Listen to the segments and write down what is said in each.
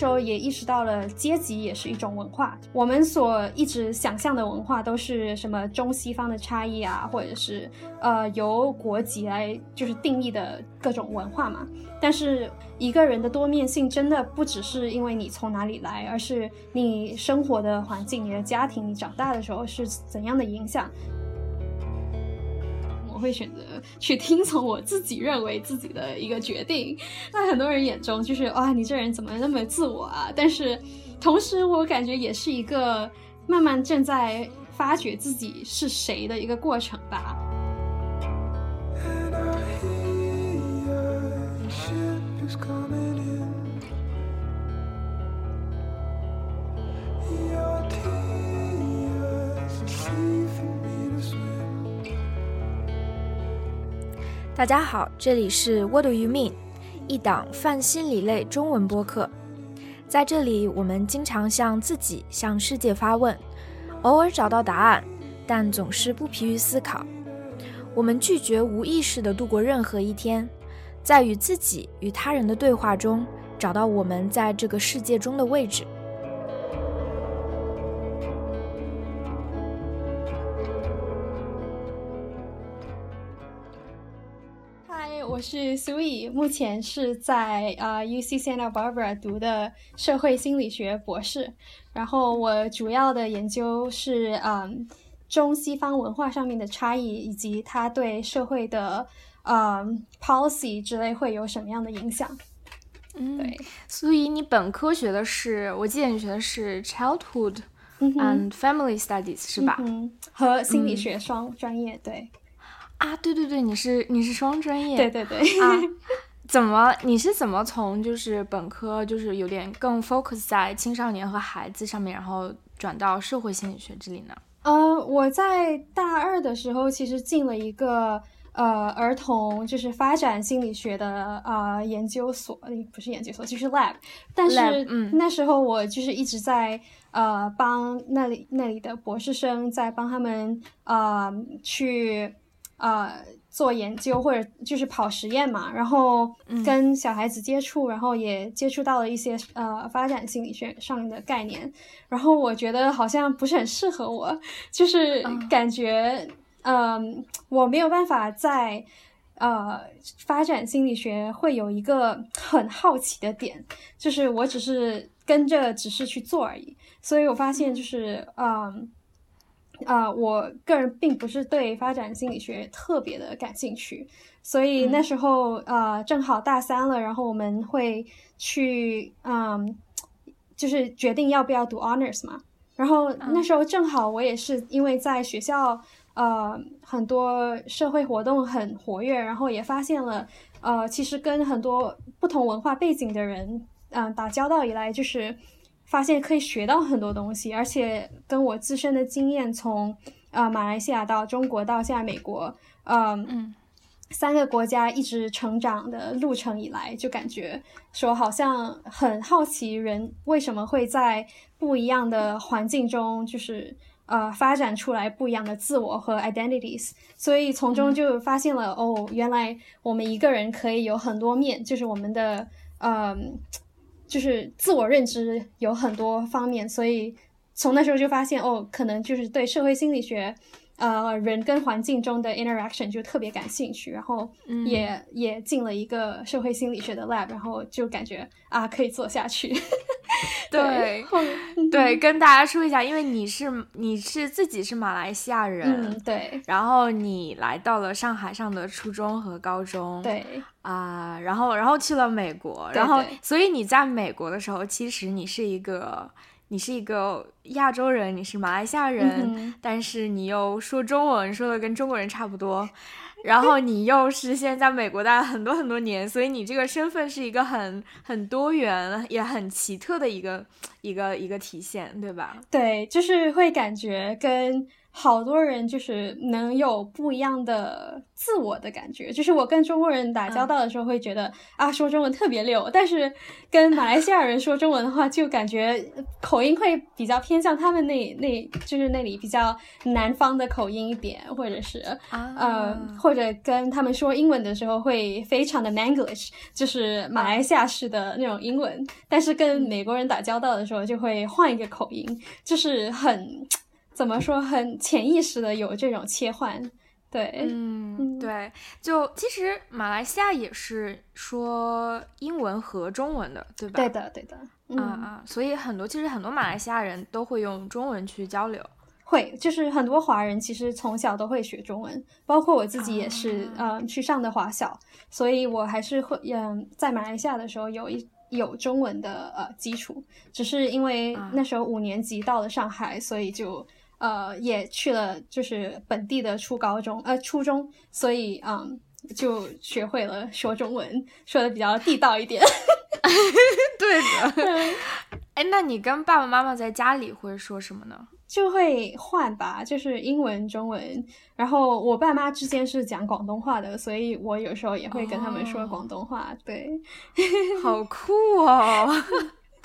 时候也意识到了阶级也是一种文化。我们所一直想象的文化都是什么中西方的差异啊，或者是呃由国籍来就是定义的各种文化嘛。但是一个人的多面性真的不只是因为你从哪里来，而是你生活的环境、你的家庭、你长大的时候是怎样的影响。会选择去听从我自己认为自己的一个决定，在很多人眼中就是哇，你这人怎么那么自我啊？但是同时，我感觉也是一个慢慢正在发掘自己是谁的一个过程吧。大家好，这里是 What Do You Mean，一档泛心理类中文播客。在这里，我们经常向自己、向世界发问，偶尔找到答案，但总是不疲于思考。我们拒绝无意识地度过任何一天，在与自己与他人的对话中，找到我们在这个世界中的位置。我是 Sui，目前是在呃 UC Santa Barbara 读的社会心理学博士。然后我主要的研究是嗯中西方文化上面的差异，以及它对社会的嗯 policy 之类会有什么样的影响。嗯，对。所以你本科学的是，我记得你学的是 Childhood and Family Studies 是吧？嗯，和心理学双专业，对。啊，对对对，你是你是双专业，对对对啊，怎么你是怎么从就是本科就是有点更 focus 在青少年和孩子上面，然后转到社会心理学这里呢？呃，我在大二的时候其实进了一个呃儿童就是发展心理学的呃研究所，不是研究所就是 lab，但是那时候我就是一直在呃帮那里那里的博士生在帮他们呃去。呃，做研究或者就是跑实验嘛，然后跟小孩子接触，然后也接触到了一些呃发展心理学上的概念，然后我觉得好像不是很适合我，就是感觉嗯我没有办法在呃发展心理学会有一个很好奇的点，就是我只是跟着只是去做而已，所以我发现就是嗯。啊，我个人并不是对发展心理学特别的感兴趣，所以那时候呃正好大三了，然后我们会去嗯，就是决定要不要读 honors 嘛。然后那时候正好我也是因为在学校呃很多社会活动很活跃，然后也发现了呃其实跟很多不同文化背景的人嗯打交道以来就是。发现可以学到很多东西，而且跟我自身的经验，从呃马来西亚到中国到现在美国，嗯，三个国家一直成长的路程以来，就感觉说好像很好奇人为什么会在不一样的环境中，就是呃发展出来不一样的自我和 identities，所以从中就发现了哦，原来我们一个人可以有很多面，就是我们的嗯。就是自我认知有很多方面，所以从那时候就发现，哦，可能就是对社会心理学。呃，人跟环境中的 interaction 就特别感兴趣，然后也也进了一个社会心理学的 lab，然后就感觉啊，可以做下去。对，对，跟大家说一下，因为你是你是自己是马来西亚人，对，然后你来到了上海上的初中和高中，对。啊，然后然后去了美国，然后所以你在美国的时候，其实你是一个。你是一个亚洲人，你是马来西亚人，但是你又说中文，说的跟中国人差不多，然后你又是现在在美国待了很多很多年，所以你这个身份是一个很很多元也很奇特的一个一个一个体现，对吧？对，就是会感觉跟好多人就是能有不一样的自我的感觉，就是我跟中国人打交道的时候会觉得啊说中文特别溜，但是跟马来西亚人说中文的话就感觉口音会比较偏向他们那那就是那里比较南方的口音一点，或者是呃或者跟他们说英文的时候会非常的 Manglish，就是马来西亚式的那种英文，但是跟美国人打交道的时候就会换一个口音，就是很。怎么说？很潜意识的有这种切换，对，嗯，对，就其实马来西亚也是说英文和中文的，对吧？对的，对的，啊啊，所以很多其实很多马来西亚人都会用中文去交流，会，就是很多华人其实从小都会学中文，包括我自己也是，嗯，去上的华小，所以我还是会，嗯，在马来西亚的时候有一有中文的呃基础，只是因为那时候五年级到了上海，所以就。呃，也去了，就是本地的初高中，呃，初中，所以嗯，就学会了说中文，说的比较地道一点。对的。哎，那你跟爸爸妈妈在家里会说什么呢？就会换吧，就是英文、中文。然后我爸妈之间是讲广东话的，所以我有时候也会跟他们说广东话。对，好酷哦！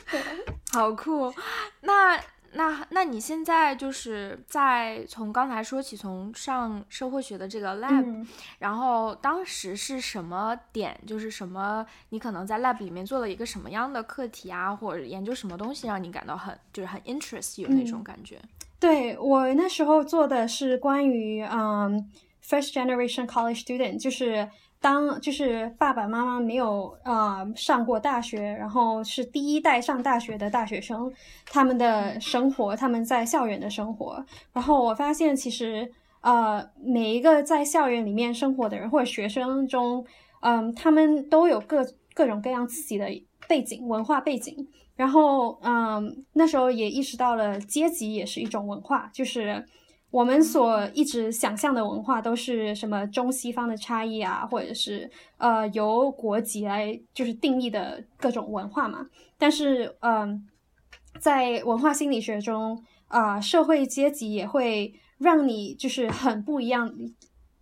好酷。那。那那你现在就是在从刚才说起，从上社会学的这个 lab，然后当时是什么点，就是什么你可能在 lab 里面做了一个什么样的课题啊，或者研究什么东西，让你感到很就是很 interest 有那种感觉？对我那时候做的是关于嗯 first generation college student，就是。当就是爸爸妈妈没有呃上过大学，然后是第一代上大学的大学生，他们的生活，他们在校园的生活，然后我发现其实呃每一个在校园里面生活的人或者学生中，嗯，他们都有各各种各样自己的背景文化背景，然后嗯那时候也意识到了阶级也是一种文化，就是。我们所一直想象的文化都是什么中西方的差异啊，或者是呃由国籍来就是定义的各种文化嘛。但是嗯，在文化心理学中啊，社会阶级也会让你就是很不一样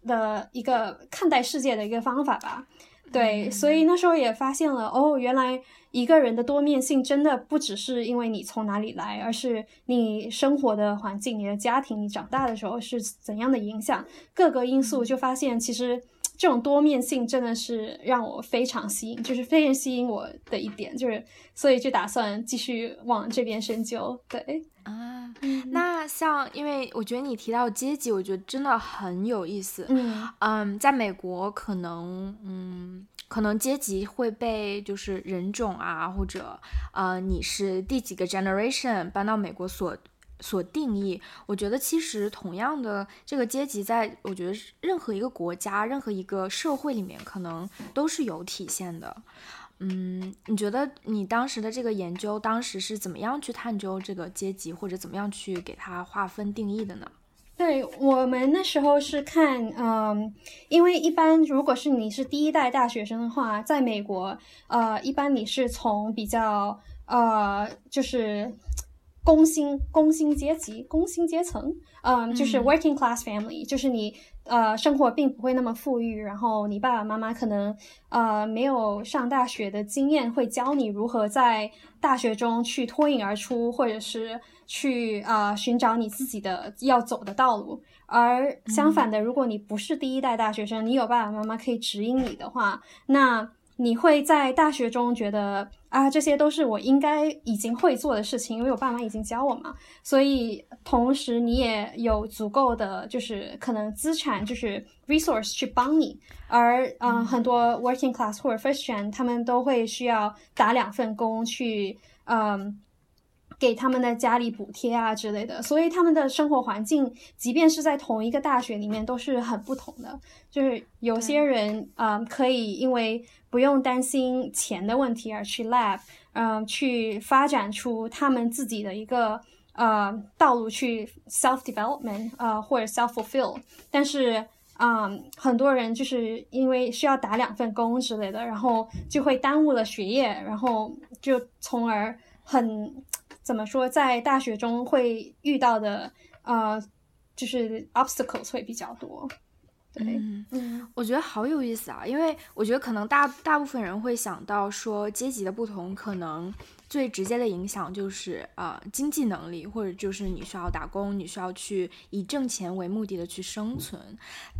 的一个看待世界的一个方法吧。对，所以那时候也发现了哦，原来。一个人的多面性真的不只是因为你从哪里来，而是你生活的环境、你的家庭、你长大的时候是怎样的影响，各个因素就发现，其实这种多面性真的是让我非常吸引，就是非常吸引我的一点，就是所以就打算继续往这边深究。对啊，那像因为我觉得你提到阶级，我觉得真的很有意思。嗯嗯，在美国可能嗯。可能阶级会被就是人种啊，或者呃你是第几个 generation 搬到美国所所定义。我觉得其实同样的这个阶级，在我觉得任何一个国家、任何一个社会里面，可能都是有体现的。嗯，你觉得你当时的这个研究，当时是怎么样去探究这个阶级，或者怎么样去给它划分定义的呢？对我们那时候是看，嗯，因为一般如果是你是第一代大学生的话，在美国，呃，一般你是从比较，呃，就是工薪工薪阶级、工薪阶层，嗯，就是 working class family，就是你。呃，生活并不会那么富裕，然后你爸爸妈妈可能呃没有上大学的经验，会教你如何在大学中去脱颖而出，或者是去啊寻找你自己的要走的道路。而相反的，如果你不是第一代大学生，你有爸爸妈妈可以指引你的话，那。你会在大学中觉得啊，这些都是我应该已经会做的事情，因为我爸妈已经教我嘛。所以同时你也有足够的就是可能资产，就是 resource 去帮你。而嗯，很多 working class 或者 first gen 他们都会需要打两份工去嗯。给他们的家里补贴啊之类的，所以他们的生活环境，即便是在同一个大学里面，都是很不同的。就是有些人啊，可以因为不用担心钱的问题而去 lab，嗯，去发展出他们自己的一个呃道路去 self development，呃或者 self fulfill。但是啊，很多人就是因为需要打两份工之类的，然后就会耽误了学业，然后就从而很。怎么说，在大学中会遇到的呃就是 obstacles 会比较多。对，嗯，我觉得好有意思啊，因为我觉得可能大大部分人会想到说阶级的不同，可能最直接的影响就是啊经济能力，或者就是你需要打工，你需要去以挣钱为目的的去生存。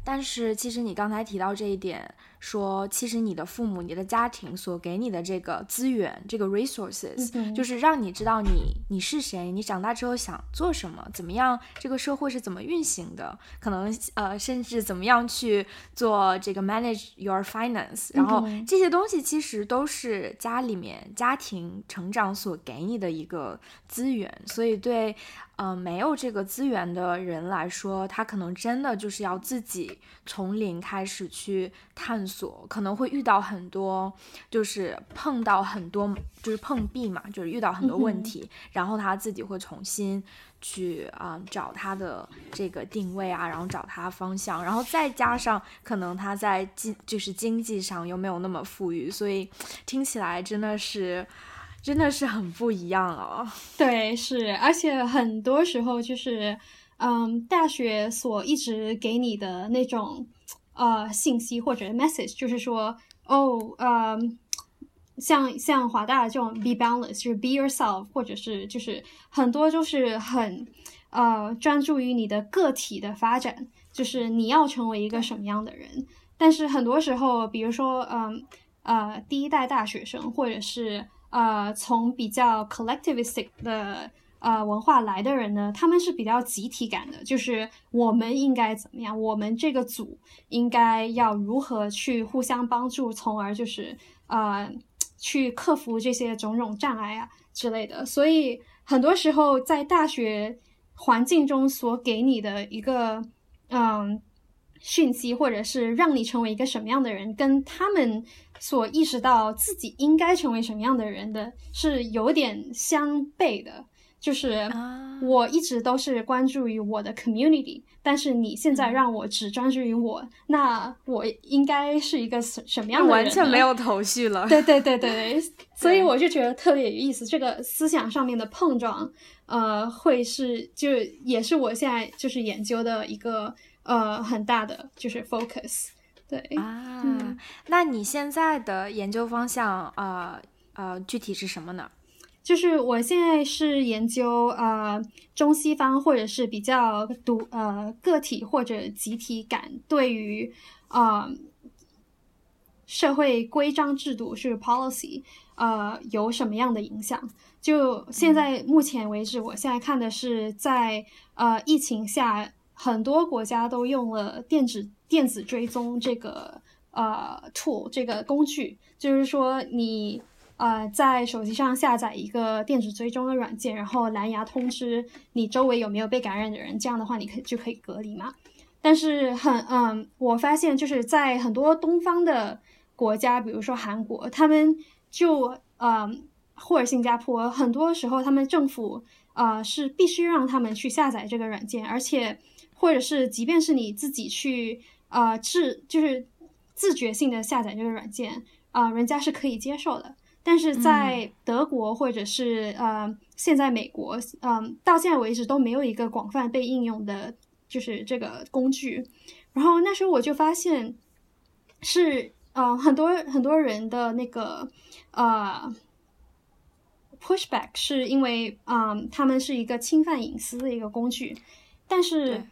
但是其实你刚才提到这一点。说，其实你的父母、你的家庭所给你的这个资源，这个 resources，就是让你知道你你是谁，你长大之后想做什么，怎么样，这个社会是怎么运行的，可能呃，甚至怎么样去做这个 manage your finance，然后这些东西其实都是家里面家庭成长所给你的一个资源，所以对。嗯，没有这个资源的人来说，他可能真的就是要自己从零开始去探索，可能会遇到很多，就是碰到很多，就是碰壁嘛，就是遇到很多问题，然后他自己会重新去啊找他的这个定位啊，然后找他方向，然后再加上可能他在经就是经济上又没有那么富裕，所以听起来真的是。真的是很不一样哦，对，是，而且很多时候就是，嗯，大学所一直给你的那种，呃，信息或者 message，就是说，哦，呃，像像华大这种 be balanced，就是 be yourself，或者是就是很多就是很，呃，专注于你的个体的发展，就是你要成为一个什么样的人，但是很多时候，比如说，嗯，呃，第一代大学生或者是。呃，从比较 collectivistic 的呃文化来的人呢，他们是比较集体感的，就是我们应该怎么样，我们这个组应该要如何去互相帮助，从而就是呃去克服这些种种障碍啊之类的。所以很多时候在大学环境中所给你的一个嗯讯息，或者是让你成为一个什么样的人，跟他们。所意识到自己应该成为什么样的人的是有点相悖的，就是我一直都是关注于我的 community，但是你现在让我只专注于我，那我应该是一个什什么样的人？完全没有头绪了。对对对对，所以我就觉得特别有意思，这个思想上面的碰撞，呃，会是就也是我现在就是研究的一个呃很大的就是 focus。对啊，那你现在的研究方向呃呃具体是什么呢？就是我现在是研究呃中西方或者是比较独呃个体或者集体感对于呃社会规章制度是 policy 呃有什么样的影响？就现在目前为止，我现在看的是在呃疫情下，很多国家都用了电子。电子追踪这个呃 tool 这个工具，就是说你呃在手机上下载一个电子追踪的软件，然后蓝牙通知你周围有没有被感染的人，这样的话你可以就可以隔离嘛。但是很嗯，我发现就是在很多东方的国家，比如说韩国，他们就嗯或者新加坡，很多时候他们政府呃是必须让他们去下载这个软件，而且或者是即便是你自己去。呃，自就是自觉性的下载这个软件啊，人家是可以接受的。但是在德国或者是呃，现在美国，嗯，到现在为止都没有一个广泛被应用的，就是这个工具。然后那时候我就发现，是呃，很多很多人的那个呃 pushback 是因为嗯，他们是一个侵犯隐私的一个工具，但是。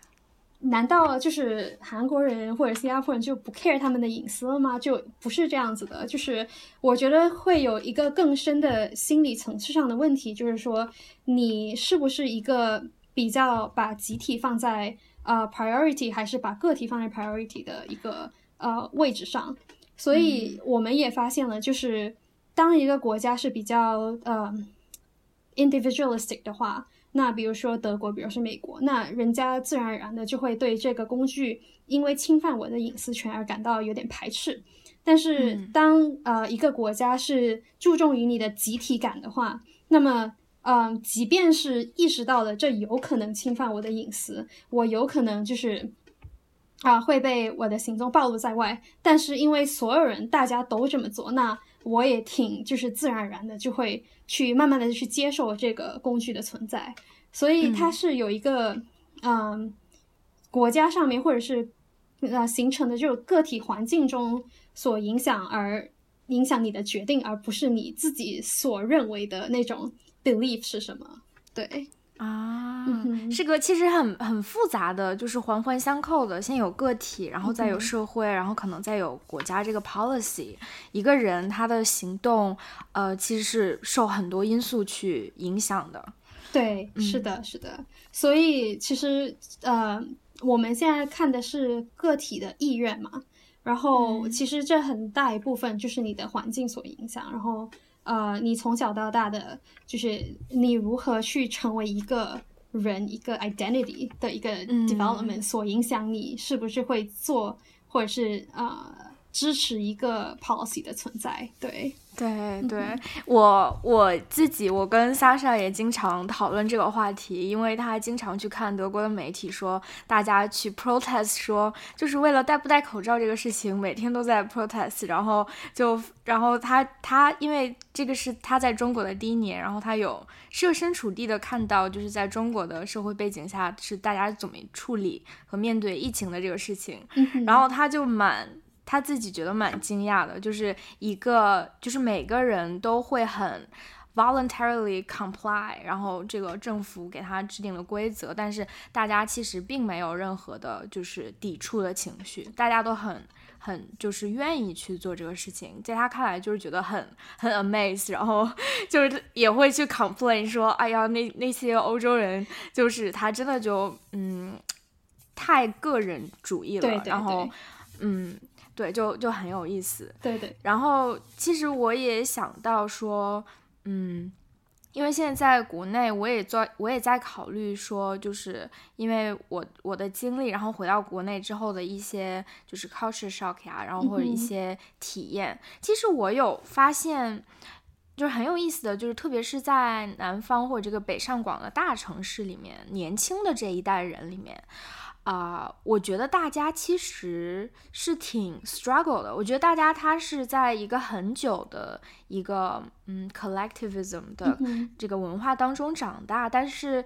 难道就是韩国人或者新加坡人就不 care 他们的隐私了吗？就不是这样子的。就是我觉得会有一个更深的心理层次上的问题，就是说你是不是一个比较把集体放在呃 priority，还是把个体放在 priority 的一个呃位置上？所以我们也发现了，就是当一个国家是比较呃 individualistic 的话。那比如说德国，比如说美国，那人家自然而然的就会对这个工具因为侵犯我的隐私权而感到有点排斥。但是当呃一个国家是注重于你的集体感的话，那么嗯，即便是意识到了这有可能侵犯我的隐私，我有可能就是啊会被我的行踪暴露在外，但是因为所有人大家都这么做，那我也挺就是自然而然的就会。去慢慢的去接受这个工具的存在，所以它是有一个嗯国家上面或者是呃形成的这种个体环境中所影响而影响你的决定，而不是你自己所认为的那种 belief 是什么？对。啊，是个其实很很复杂的，就是环环相扣的。先有个体，然后再有社会，然后可能再有国家这个 policy。一个人他的行动，呃，其实是受很多因素去影响的。对，是的，是的。所以其实呃，我们现在看的是个体的意愿嘛，然后其实这很大一部分就是你的环境所影响，然后。呃，你从小到大的就是你如何去成为一个人，一个 identity 的一个 development 所影响你是不是会做，或者是呃支持一个 policy 的存在，对。对对，我我自己，我跟 Sasha 也经常讨论这个话题，因为他经常去看德国的媒体，说大家去 protest，说就是为了戴不戴口罩这个事情，每天都在 protest，然后就然后他他因为这个是他在中国的第一年，然后他有设身处地的看到，就是在中国的社会背景下是大家怎么处理和面对疫情的这个事情，然后他就蛮。他自己觉得蛮惊讶的，就是一个就是每个人都会很 voluntarily comply，然后这个政府给他制定了规则，但是大家其实并没有任何的就是抵触的情绪，大家都很很就是愿意去做这个事情，在他看来就是觉得很很 amazed，然后 就是也会去 complain 说，哎呀，那那些欧洲人就是他真的就嗯太个人主义了，然后嗯。对，就就很有意思。对对。然后，其实我也想到说，嗯，因为现在在国内，我也做，我也在考虑说，就是因为我我的经历，然后回到国内之后的一些就是 culture shock 呀，然后或者一些体验，其实我有发现，就是很有意思的，就是特别是在南方或者这个北上广的大城市里面，年轻的这一代人里面。啊，我觉得大家其实是挺 struggle 的。我觉得大家他是在一个很久的一个嗯 collectivism 的这个文化当中长大，但是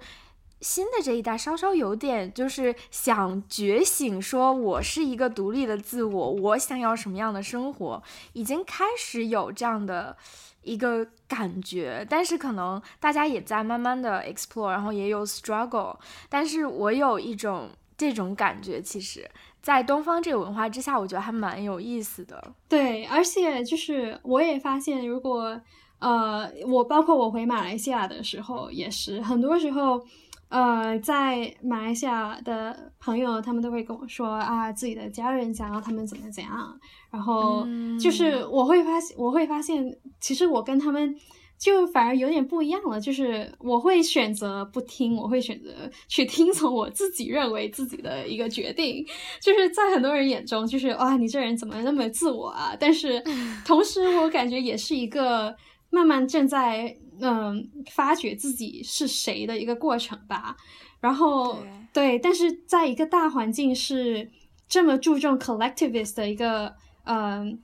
新的这一代稍稍有点就是想觉醒，说我是一个独立的自我，我想要什么样的生活，已经开始有这样的一个感觉。但是可能大家也在慢慢的 explore，然后也有 struggle。但是我有一种。这种感觉，其实，在东方这个文化之下，我觉得还蛮有意思的。对，而且就是我也发现，如果呃，我包括我回马来西亚的时候，也是很多时候，呃，在马来西亚的朋友，他们都会跟我说啊，自己的家人想要他们怎么怎样，然后就是我会发现，我会发现，其实我跟他们。就反而有点不一样了，就是我会选择不听，我会选择去听从我自己认为自己的一个决定。就是在很多人眼中，就是哇，你这人怎么那么自我啊？但是 同时，我感觉也是一个慢慢正在嗯发掘自己是谁的一个过程吧。然后对，但是在一个大环境是这么注重 collectivist 的一个嗯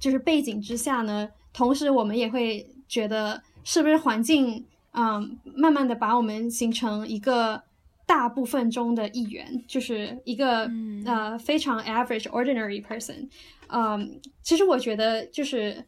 就是背景之下呢，同时我们也会。觉得是不是环境，嗯，慢慢的把我们形成一个大部分中的一员，就是一个呃非常 average ordinary person，嗯，其实我觉得就是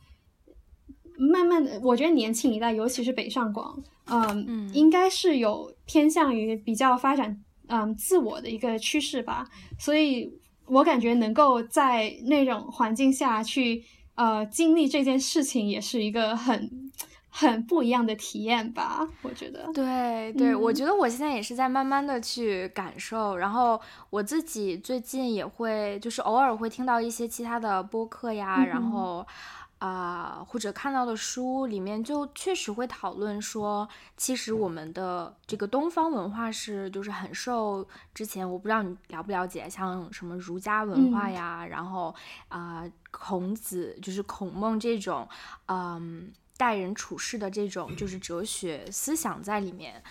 慢慢的，我觉得年轻一代，尤其是北上广，嗯，应该是有偏向于比较发展嗯自我的一个趋势吧，所以我感觉能够在那种环境下去。呃，经历这件事情也是一个很很不一样的体验吧，我觉得。对对，我觉得我现在也是在慢慢的去感受，然后我自己最近也会就是偶尔会听到一些其他的播客呀，然后。啊，或者看到的书里面就确实会讨论说，其实我们的这个东方文化是就是很受之前我不知道你了不了解，像什么儒家文化呀，然后啊孔子就是孔孟这种，嗯待人处事的这种就是哲学思想在里面，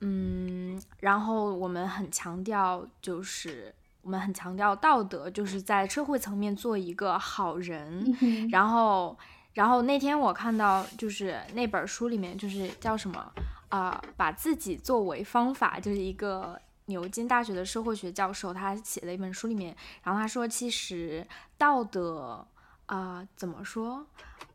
嗯，然后我们很强调就是。我们很强调道德，就是在社会层面做一个好人。然后，然后那天我看到，就是那本书里面，就是叫什么啊？把自己作为方法，就是一个牛津大学的社会学教授，他写的一本书里面，然后他说，其实道德啊，怎么说，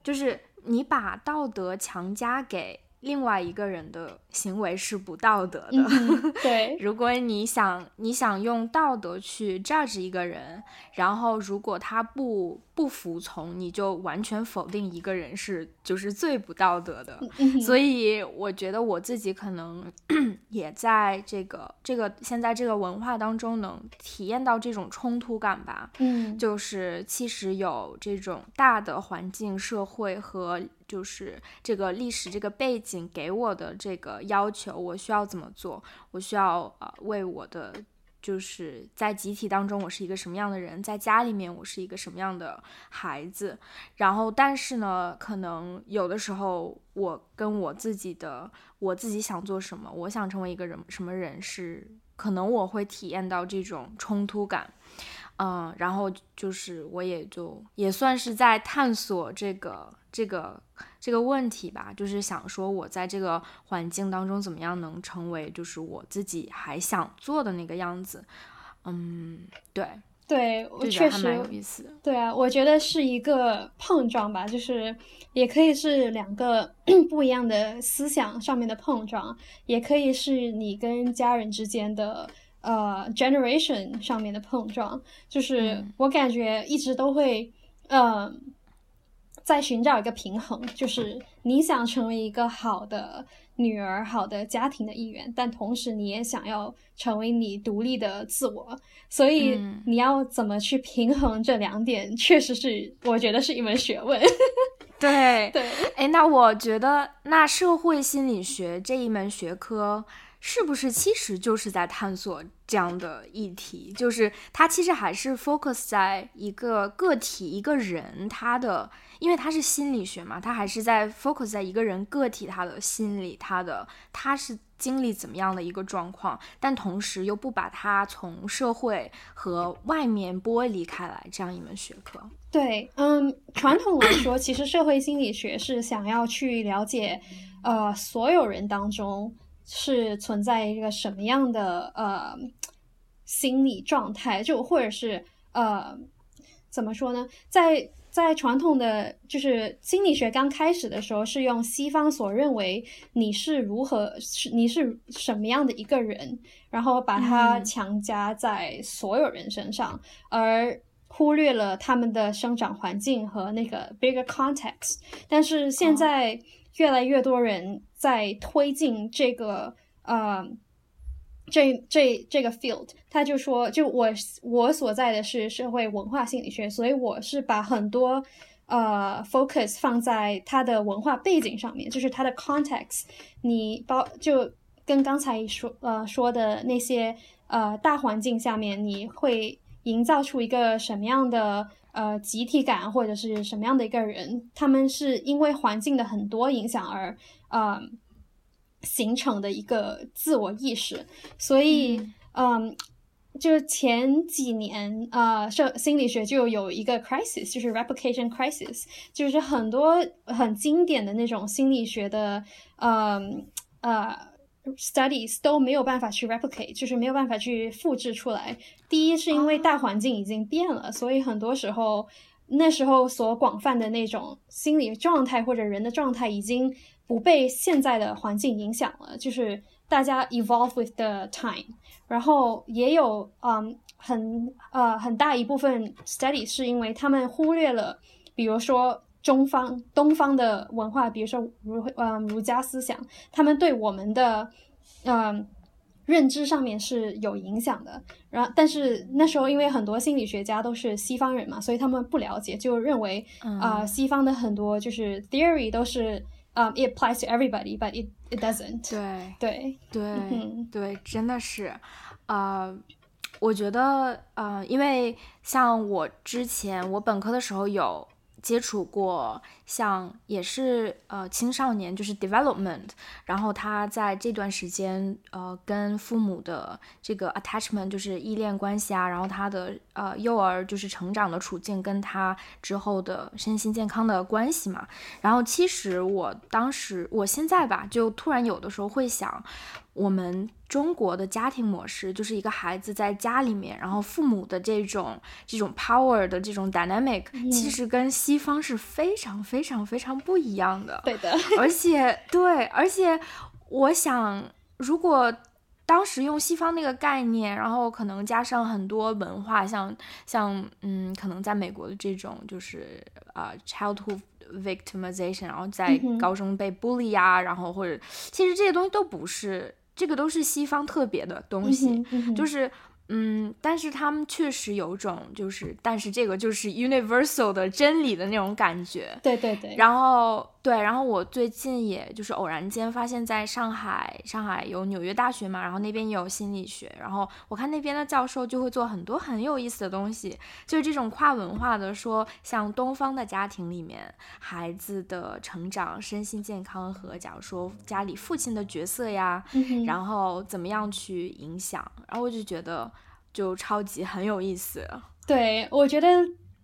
就是你把道德强加给。另外一个人的行为是不道德的。对，如果你想你想用道德去 judge 一个人，然后如果他不不服从，你就完全否定一个人是就是最不道德的。所以我觉得我自己可能 也在这个这个现在这个文化当中能体验到这种冲突感吧。嗯，就是其实有这种大的环境、社会和。就是这个历史这个背景给我的这个要求，我需要怎么做？我需要呃为我的就是在集体当中我是一个什么样的人，在家里面我是一个什么样的孩子。然后，但是呢，可能有的时候我跟我自己的我自己想做什么，我想成为一个人什么人，是可能我会体验到这种冲突感。嗯，然后就是我也就也算是在探索这个这个这个问题吧，就是想说我在这个环境当中怎么样能成为就是我自己还想做的那个样子。嗯，对对，我确实有意思。对啊，我觉得是一个碰撞吧，就是也可以是两个 不一样的思想上面的碰撞，也可以是你跟家人之间的。呃，generation 上面的碰撞，就是我感觉一直都会，嗯，在寻找一个平衡，就是你想成为一个好的女儿、好的家庭的一员，但同时你也想要成为你独立的自我，所以你要怎么去平衡这两点，确实是我觉得是一门学问。对对，哎，那我觉得那社会心理学这一门学科。是不是其实就是在探索这样的议题？就是它其实还是 focus 在一个个体、一个人他的，因为它是心理学嘛，它还是在 focus 在一个人个体他的心理，他的他是经历怎么样的一个状况，但同时又不把它从社会和外面剥离开来，这样一门学科。对，嗯，传统来说，其实社会心理学是想要去了解，呃，所有人当中。是存在一个什么样的呃心理状态？就或者是呃怎么说呢？在在传统的就是心理学刚开始的时候，是用西方所认为你是如何是你是什么样的一个人，然后把它强加在所有人身上，而忽略了他们的生长环境和那个 bigger context。但是现在。越来越多人在推进这个呃，这这这个 field，他就说，就我我所在的是社会文化心理学，所以我是把很多呃 focus 放在他的文化背景上面，就是他的 context。你包就跟刚才说呃说的那些呃大环境下面，你会营造出一个什么样的？呃，集体感或者是什么样的一个人，他们是因为环境的很多影响而呃形成的一个自我意识。所以，嗯，就前几年呃，社心理学就有一个 crisis，就是 replication crisis，就是很多很经典的那种心理学的，嗯呃。Studies 都没有办法去 replicate，就是没有办法去复制出来。第一是因为大环境已经变了，所以很多时候那时候所广泛的那种心理状态或者人的状态已经不被现在的环境影响了，就是大家 evolve with the time。然后也有嗯很呃很大一部分 study 是因为他们忽略了，比如说。中方、东方的文化，比如说儒，嗯，儒家思想，他们对我们的，嗯，认知上面是有影响的。然后，但是那时候因为很多心理学家都是西方人嘛，所以他们不了解，就认为啊，西方的很多就是 theory 都是，嗯，it applies to everybody，but it it doesn't。对对对对，真的是，啊，我觉得，呃，因为像我之前我本科的时候有。接触过，像也是呃青少年，就是 development，然后他在这段时间呃跟父母的这个 attachment，就是依恋关系啊，然后他的呃幼儿就是成长的处境，跟他之后的身心健康的关系嘛。然后其实我当时，我现在吧，就突然有的时候会想。我们中国的家庭模式，就是一个孩子在家里面，然后父母的这种这种 power 的这种 dynamic，其实跟西方是非常非常非常不一样的。对的，而且对，而且我想，如果当时用西方那个概念，然后可能加上很多文化，像像嗯，可能在美国的这种就是啊，childhood victimization，然后在高中被 bully 呀，然后或者其实这些东西都不是。这个都是西方特别的东西，就是。嗯，但是他们确实有种，就是，但是这个就是 universal 的真理的那种感觉。对对对。然后，对，然后我最近也就是偶然间发现，在上海，上海有纽约大学嘛，然后那边也有心理学，然后我看那边的教授就会做很多很有意思的东西，就是这种跨文化的，说像东方的家庭里面，孩子的成长、身心健康和假如说家里父亲的角色呀，然后怎么样去影响，然后我就觉得。就超级很有意思，对我觉得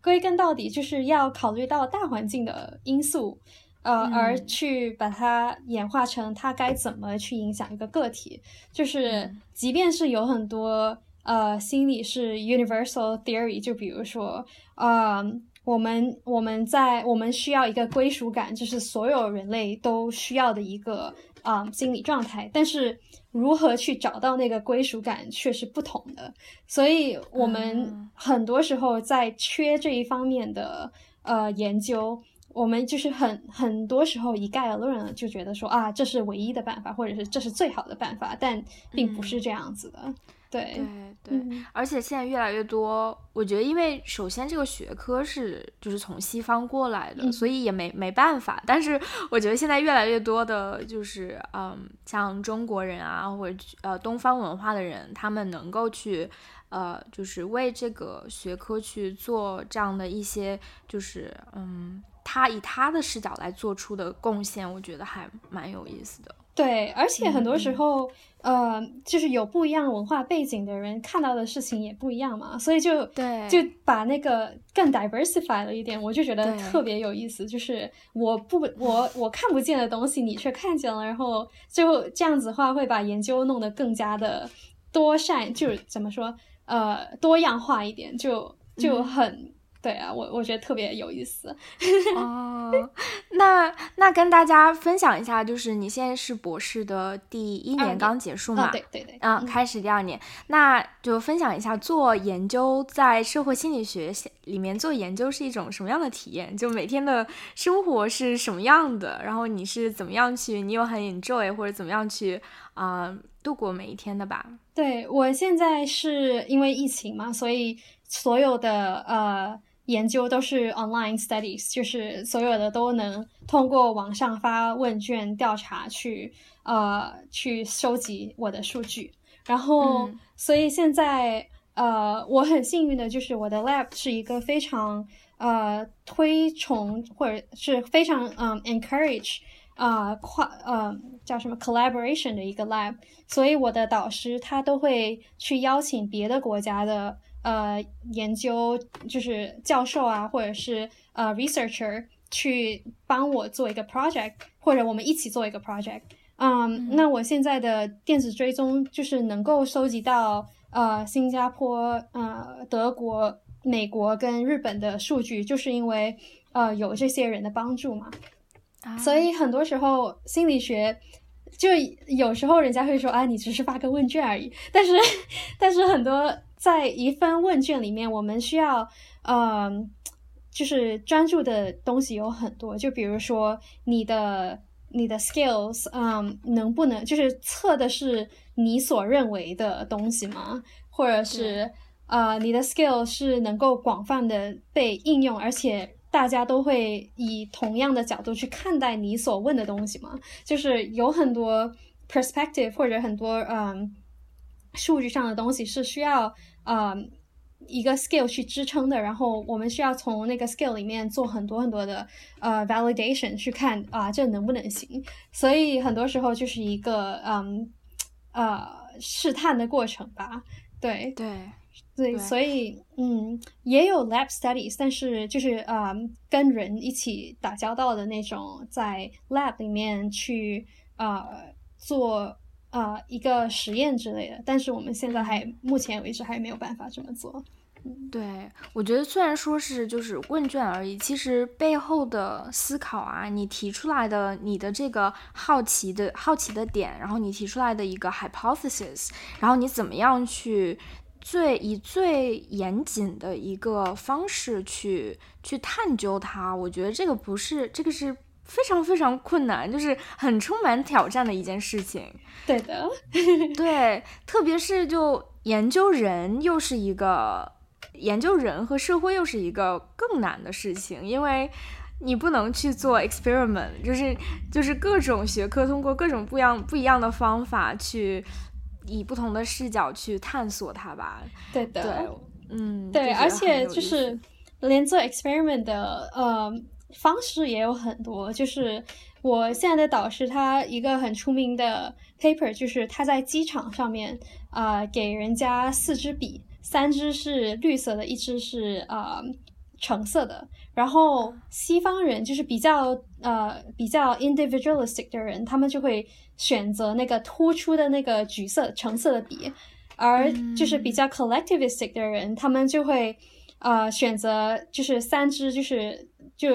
归根到底就是要考虑到大环境的因素，呃，而去把它演化成它该怎么去影响一个个体。就是即便是有很多呃心理是 universal theory，就比如说，呃，我们我们在我们需要一个归属感，就是所有人类都需要的一个啊心理状态，但是。如何去找到那个归属感却是不同的，所以我们很多时候在缺这一方面的呃研究，我们就是很很多时候一概而论了，就觉得说啊这是唯一的办法，或者是这是最好的办法，但并不是这样子的。对对对，而且现在越来越多，我觉得，因为首先这个学科是就是从西方过来的，所以也没没办法。但是我觉得现在越来越多的，就是嗯，像中国人啊，或者呃东方文化的人，他们能够去呃，就是为这个学科去做这样的一些，就是嗯，他以他的视角来做出的贡献，我觉得还蛮有意思的。对，而且很多时候，呃，就是有不一样文化背景的人看到的事情也不一样嘛，所以就对，就把那个更 diversify 了一点，我就觉得特别有意思。就是我不我我看不见的东西，你却看见了，然后就这样子的话，会把研究弄得更加的多善，就是怎么说，呃，多样化一点，就就很。对啊，我我觉得特别有意思 哦。那那跟大家分享一下，就是你现在是博士的第一年刚结束嘛？对对对，嗯，开始第二年，那就分享一下做研究在社会心理学里面做研究是一种什么样的体验？就每天的生活是什么样的？然后你是怎么样去？你有很 enjoy 或者怎么样去啊度过每一天的吧？对我现在是因为疫情嘛，所以所有的呃。研究都是 online studies，就是所有的都能通过网上发问卷调查去呃去收集我的数据，然后所以现在呃我很幸运的就是我的 lab 是一个非常呃推崇或者是非常嗯 encourage 啊跨呃叫什么 collaboration 的一个 lab，所以我的导师他都会去邀请别的国家的。呃，研究就是教授啊，或者是呃 researcher 去帮我做一个 project，或者我们一起做一个 project。嗯，那我现在的电子追踪就是能够收集到呃新加坡、呃德国、美国跟日本的数据，就是因为呃有这些人的帮助嘛。所以很多时候心理学就有时候人家会说啊，你只是发个问卷而已，但是 但是很多。在一份问卷里面，我们需要，嗯，就是专注的东西有很多。就比如说你的你的 skills，嗯，能不能就是测的是你所认为的东西吗？或者是呃，你的 skill 是能够广泛的被应用，而且大家都会以同样的角度去看待你所问的东西吗？就是有很多 perspective 或者很多嗯数据上的东西是需要。呃，一个 skill 去支撑的，然后我们需要从那个 skill 里面做很多很多的呃 validation 去看啊，这能不能行？所以很多时候就是一个嗯呃试探的过程吧。对对对，所以嗯也有 lab studies，但是就是呃跟人一起打交道的那种，在 lab 里面去呃做。呃一个实验之类的，但是我们现在还目前为止还没有办法这么做。对，我觉得虽然说是就是问卷而已，其实背后的思考啊，你提出来的你的这个好奇的好奇的点，然后你提出来的一个 hypothesis，然后你怎么样去最以最严谨的一个方式去去探究它，我觉得这个不是这个是非常非常困难，就是很充满挑战的一件事情。对的，对，特别是就研究人又是一个。研究人和社会又是一个更难的事情，因为你不能去做 experiment，就是就是各种学科通过各种不一样不一样的方法去以不同的视角去探索它吧。对的，对，嗯，对，而且就是连做 experiment 的呃方式也有很多。就是我现在的导师他一个很出名的 paper，就是他在机场上面啊给人家四支笔。三支是绿色的，一支是呃橙色的。然后西方人就是比较呃比较 individualistic 的人，他们就会选择那个突出的那个橘色橙色的笔，而就是比较 collectivistic 的人，他们就会呃选择就是三支就是就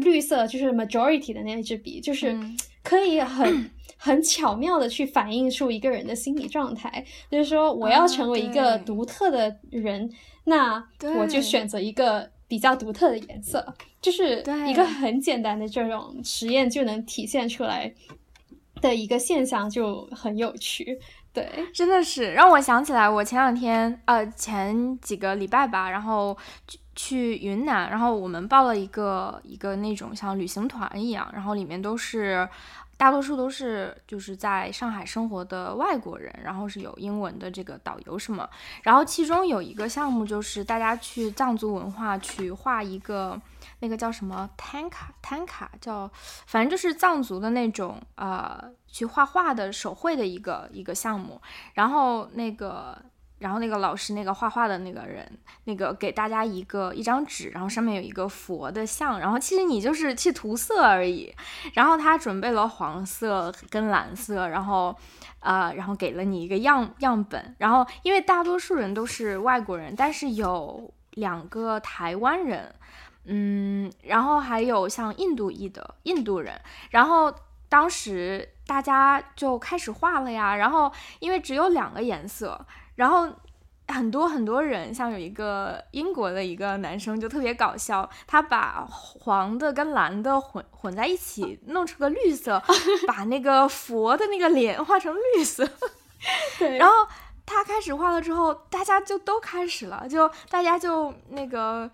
绿色就是 majority 的那一支笔，就是可以很。很巧妙的去反映出一个人的心理状态，就是说我要成为一个独特的人，那我就选择一个比较独特的颜色，就是一个很简单的这种实验就能体现出来的一个现象，就很有趣。对，真的是让我想起来，我前两天呃前几个礼拜吧，然后去云南，然后我们报了一个一个那种像旅行团一样，然后里面都是。大多数都是就是在上海生活的外国人，然后是有英文的这个导游什么，然后其中有一个项目就是大家去藏族文化去画一个那个叫什么 tanka tanka 叫，反正就是藏族的那种呃去画画的手绘的一个一个项目，然后那个。然后那个老师，那个画画的那个人，那个给大家一个一张纸，然后上面有一个佛的像，然后其实你就是去涂色而已。然后他准备了黄色跟蓝色，然后，呃，然后给了你一个样样本。然后因为大多数人都是外国人，但是有两个台湾人，嗯，然后还有像印度裔的印度人。然后当时大家就开始画了呀。然后因为只有两个颜色。然后很多很多人，像有一个英国的一个男生就特别搞笑，他把黄的跟蓝的混混在一起，弄出个绿色，把那个佛的那个脸画成绿色。对。然后他开始画了之后，大家就都开始了，就大家就那个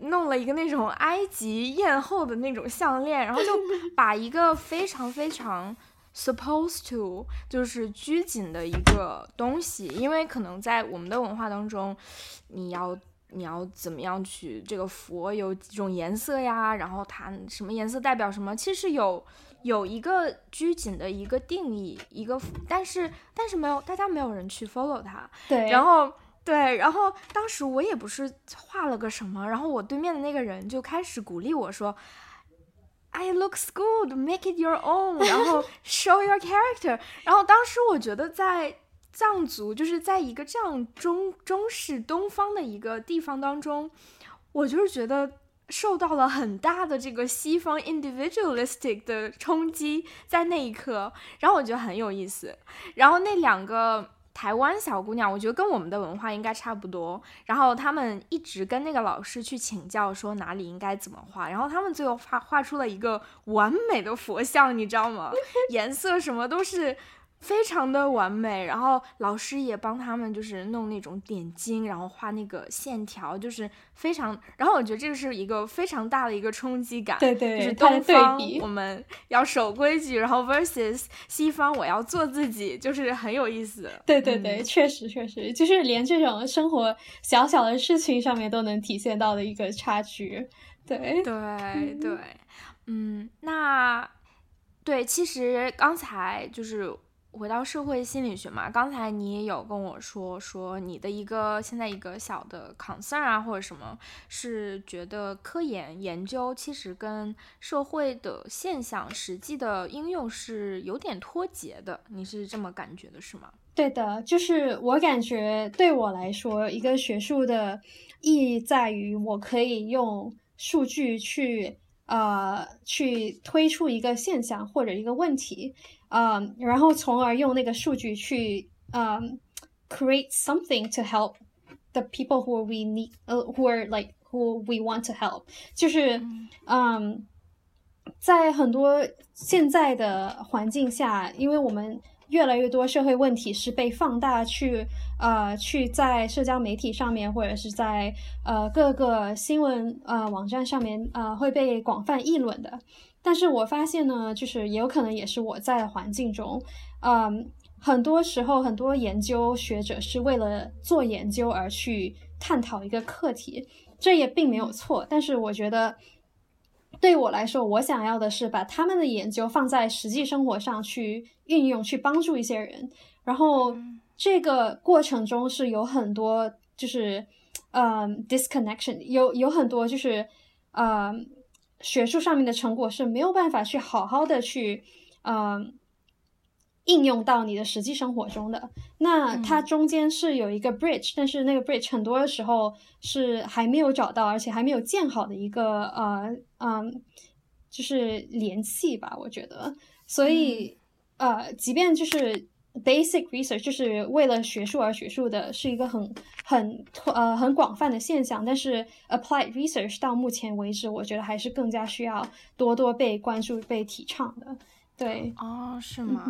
弄了一个那种埃及艳后的那种项链，然后就把一个非常非常。Supposed to 就是拘谨的一个东西，因为可能在我们的文化当中，你要你要怎么样去这个佛有几种颜色呀？然后它什么颜色代表什么？其实有有一个拘谨的一个定义，一个但是但是没有大家没有人去 follow 它。对，然后对，然后当时我也不是画了个什么，然后我对面的那个人就开始鼓励我说。I looks good, make it your own，然后 show your character。然后当时我觉得在藏族，就是在一个这样中中式东方的一个地方当中，我就是觉得受到了很大的这个西方 individualistic 的冲击，在那一刻，然后我觉得很有意思。然后那两个。台湾小姑娘，我觉得跟我们的文化应该差不多。然后他们一直跟那个老师去请教，说哪里应该怎么画。然后他们最后画画出了一个完美的佛像，你知道吗？颜色什么都是。非常的完美，然后老师也帮他们就是弄那种点睛，然后画那个线条，就是非常。然后我觉得这个是一个非常大的一个冲击感，对对，就是东方我们要守规矩，然后 versus 西方我要做自己，就是很有意思。对对对，确实确实，就是连这种生活小小的事情上面都能体现到的一个差距。对对对，嗯，那对，其实刚才就是。回到社会心理学嘛，刚才你也有跟我说，说你的一个现在一个小的 concern 啊，或者什么，是觉得科研研究其实跟社会的现象实际的应用是有点脱节的，你是这么感觉的，是吗？对的，就是我感觉对我来说，一个学术的意义在于我可以用数据去呃去推出一个现象或者一个问题。嗯，然后从而用那个数据去嗯 create something to help the people who we need，呃，who are like who we want to help，就是嗯，在很多现在的环境下，因为我们越来越多社会问题是被放大去呃去在社交媒体上面或者是在呃各个新闻呃网站上面呃会被广泛议论的。但是我发现呢，就是也有可能也是我在环境中，嗯，很多时候很多研究学者是为了做研究而去探讨一个课题，这也并没有错。但是我觉得，对我来说，我想要的是把他们的研究放在实际生活上去运用，去帮助一些人。然后这个过程中是有很多就是，嗯，disconnection，有有很多就是，嗯。学术上面的成果是没有办法去好好的去，嗯，应用到你的实际生活中的。那它中间是有一个 bridge，但是那个 bridge 很多的时候是还没有找到，而且还没有建好的一个呃嗯，就是联系吧，我觉得。所以呃，即便就是。Basic research 就是为了学术而学术的，是一个很很呃很广泛的现象。但是 applied research 到目前为止，我觉得还是更加需要多多被关注、被提倡的。对，哦，是吗？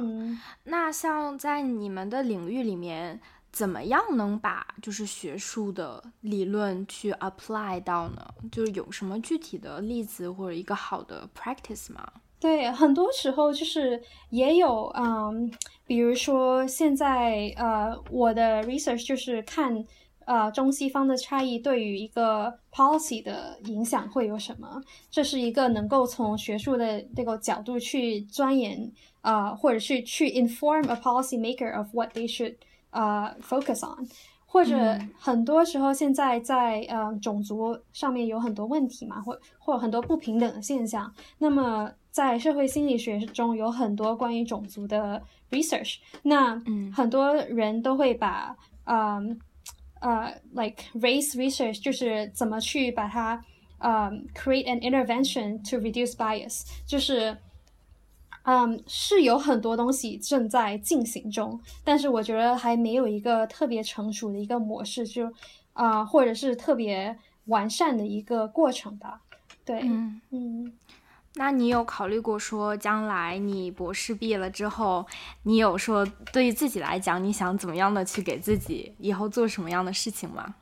那像在你们的领域里面，怎么样能把就是学术的理论去 apply 到呢？就是有什么具体的例子或者一个好的 practice 吗？对，很多时候就是也有，嗯，比如说现在，呃，我的 research 就是看，呃，中西方的差异对于一个 policy 的影响会有什么，这是一个能够从学术的这个角度去钻研，啊，或者是去 inform a policy maker of what they should，呃，focus on。或者很多时候，现在在呃种族上面有很多问题嘛，或或很多不平等的现象。那么在社会心理学中有很多关于种族的 research。那很多人都会把嗯呃 like race research 就是怎么去把它呃 create an intervention to reduce bias，就是。嗯，是有很多东西正在进行中，但是我觉得还没有一个特别成熟的一个模式，就啊，或者是特别完善的一个过程吧。对，嗯嗯。那你有考虑过说，将来你博士毕业了之后，你有说对于自己来讲，你想怎么样的去给自己以后做什么样的事情吗？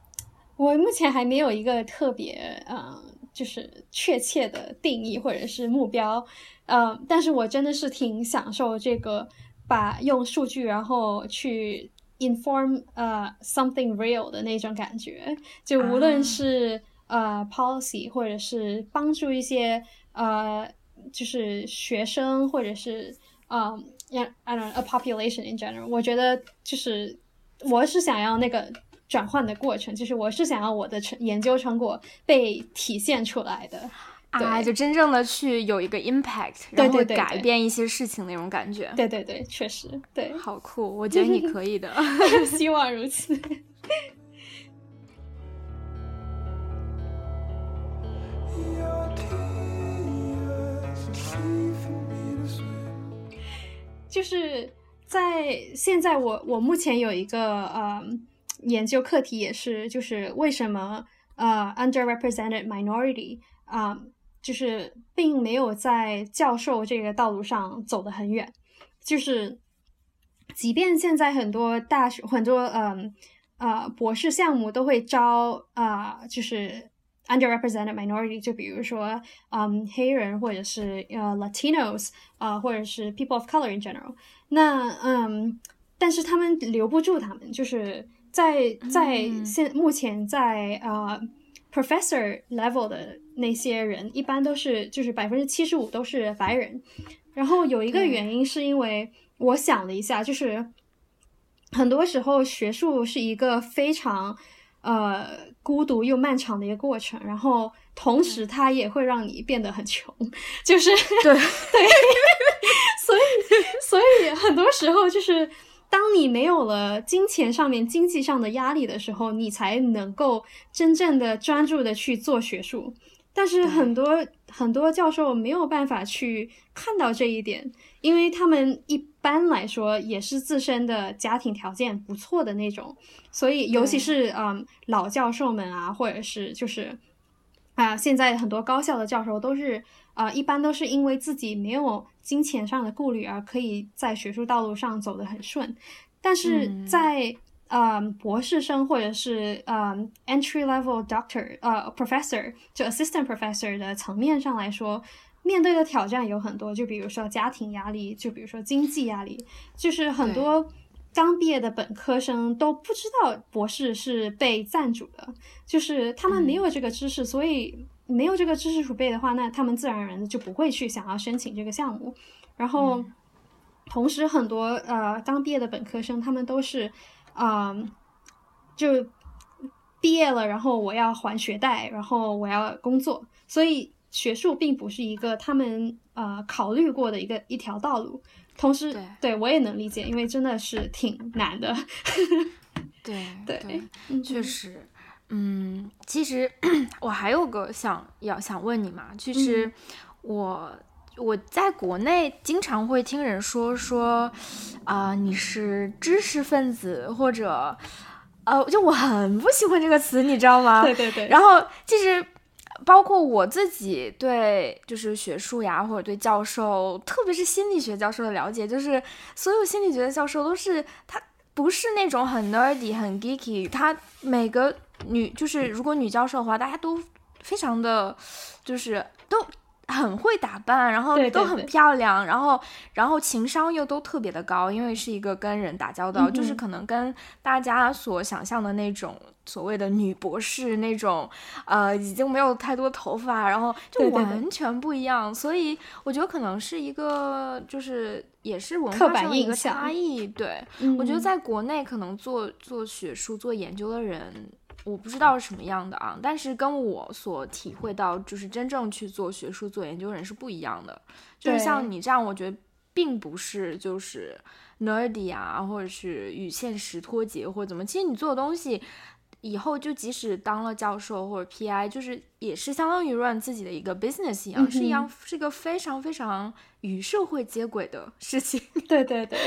我目前还没有一个特别嗯，就是确切的定义或者是目标。嗯，但是我真的是挺享受这个，把用数据然后去 inform 呃 something real 的那种感觉。就无论是呃 policy，或者是帮助一些呃就是学生，或者是呃 I don't know a population in general，我觉得就是我是想要那个转换的过程，就是我是想要我的成研究成果被体现出来的。啊，就真正的去有一个 impact，然后改变一些事情那种感觉。对对对，确实，对，好酷，我觉得你可以的，希望如此。就是在现在，我我目前有一个呃研究课题，也是就是为什么呃 underrepresented minority 啊。就是并没有在教授这个道路上走得很远，就是即便现在很多大学很多嗯呃博士项目都会招啊，就是 underrepresented minority，就比如说嗯黑人或者是呃 Latinos 啊，或者是 people of color in general，那嗯，但是他们留不住他们，就是在在现目前在呃 professor level 的。那些人一般都是就是百分之七十五都是白人，然后有一个原因是因为我想了一下，就是很多时候学术是一个非常呃孤独又漫长的一个过程，然后同时它也会让你变得很穷，就是 对 对，所以所以很多时候就是。当你没有了金钱上面、经济上的压力的时候，你才能够真正的专注的去做学术。但是很多很多教授没有办法去看到这一点，因为他们一般来说也是自身的家庭条件不错的那种，所以尤其是嗯老教授们啊，或者是就是啊现在很多高校的教授都是。啊，一般都是因为自己没有金钱上的顾虑而可以在学术道路上走得很顺，但是在嗯博士生或者是嗯 entry level doctor 呃 professor 就 assistant professor 的层面上来说，面对的挑战有很多，就比如说家庭压力，就比如说经济压力，就是很多刚毕业的本科生都不知道博士是被赞助的，就是他们没有这个知识，所以。没有这个知识储备的话，那他们自然而然的就不会去想要申请这个项目。然后，同时很多呃刚毕业的本科生，他们都是，嗯，就毕业了，然后我要还学贷，然后我要工作，所以学术并不是一个他们呃考虑过的一个一条道路。同时，对我也能理解，因为真的是挺难的。对对，确实。嗯，其实 我还有个想要想问你嘛，其实我我在国内经常会听人说说啊，你是知识分子或者呃，就我很不喜欢这个词，你知道吗？对对对。然后其实包括我自己对就是学术呀，或者对教授，特别是心理学教授的了解，就是所有心理学的教授都是他不是那种很 nerdy 很 geeky，他每个。女就是如果女教授的话，大家都非常的，就是都很会打扮，然后都很漂亮，然后然后情商又都特别的高，因为是一个跟人打交道，就是可能跟大家所想象的那种所谓的女博士那种，呃，已经没有太多头发，然后就完全不一样。所以我觉得可能是一个就是也是文化上的一个差异。对，我觉得在国内可能做做学术做研究的人。我不知道是什么样的啊，但是跟我所体会到，就是真正去做学术、做研究人是不一样的。就是像你这样，我觉得并不是就是 nerdy 啊，或者是与现实脱节或者怎么。其实你做的东西，以后就即使当了教授或者 PI，就是也是相当于 run 自己的一个 business 一样，是一样是一个非常非常与社会接轨的事情。对对对，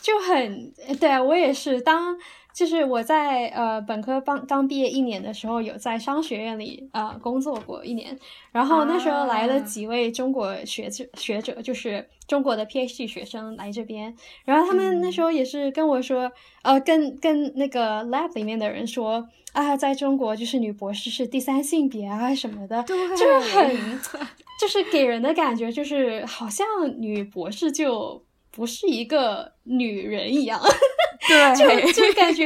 就很对我也是当。就是我在呃本科刚刚毕业一年的时候，有在商学院里呃工作过一年，然后那时候来了几位中国学者学者，就是中国的 PhD 学生来这边，然后他们那时候也是跟我说，呃，跟跟那个 lab 里面的人说啊，在中国就是女博士是第三性别啊什么的，就是很 就是给人的感觉就是好像女博士就不是一个女人一样。对，就就感觉，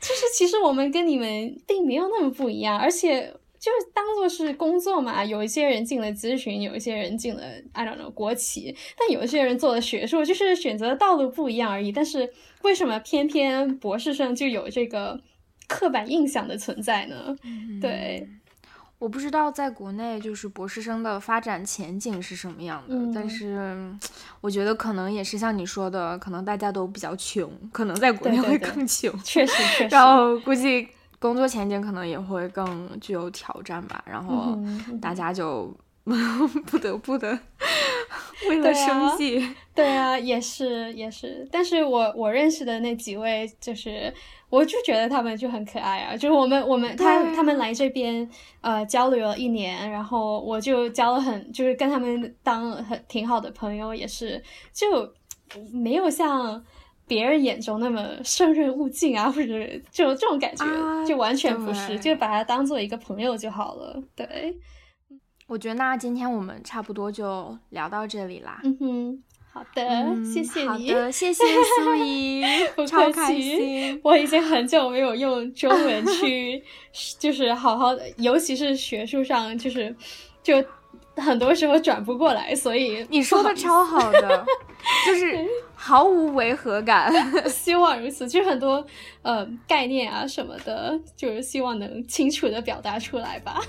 就是其实我们跟你们并没有那么不一样，而且就是当做是工作嘛。有一些人进了咨询，有一些人进了 I don't know 国企，但有一些人做了学术，就是选择的道路不一样而已。但是为什么偏偏博士生就有这个刻板印象的存在呢？对。我不知道在国内就是博士生的发展前景是什么样的，但是我觉得可能也是像你说的，可能大家都比较穷，可能在国内会更穷，确实。确实。然后估计工作前景可能也会更具有挑战吧，然后大家就 不得不的 为了生计。对啊，也是也是。但是我我认识的那几位就是。我就觉得他们就很可爱啊，就是我们我们他他们来这边呃交流了一年，然后我就交了很就是跟他们当很挺好的朋友，也是就没有像别人眼中那么胜任勿近啊，或者就这种感觉，就完全不是，就把他当做一个朋友就好了。对，我觉得那今天我们差不多就聊到这里啦。嗯哼。好的，谢谢你。好的，谢谢 苏怡，超开心。我已经很久没有用中文去，就是好好的，尤其是学术上，就是就很多时候转不过来，所以你说的超好的，就是毫无违和感。希望如此，就很多呃概念啊什么的，就是希望能清楚的表达出来吧。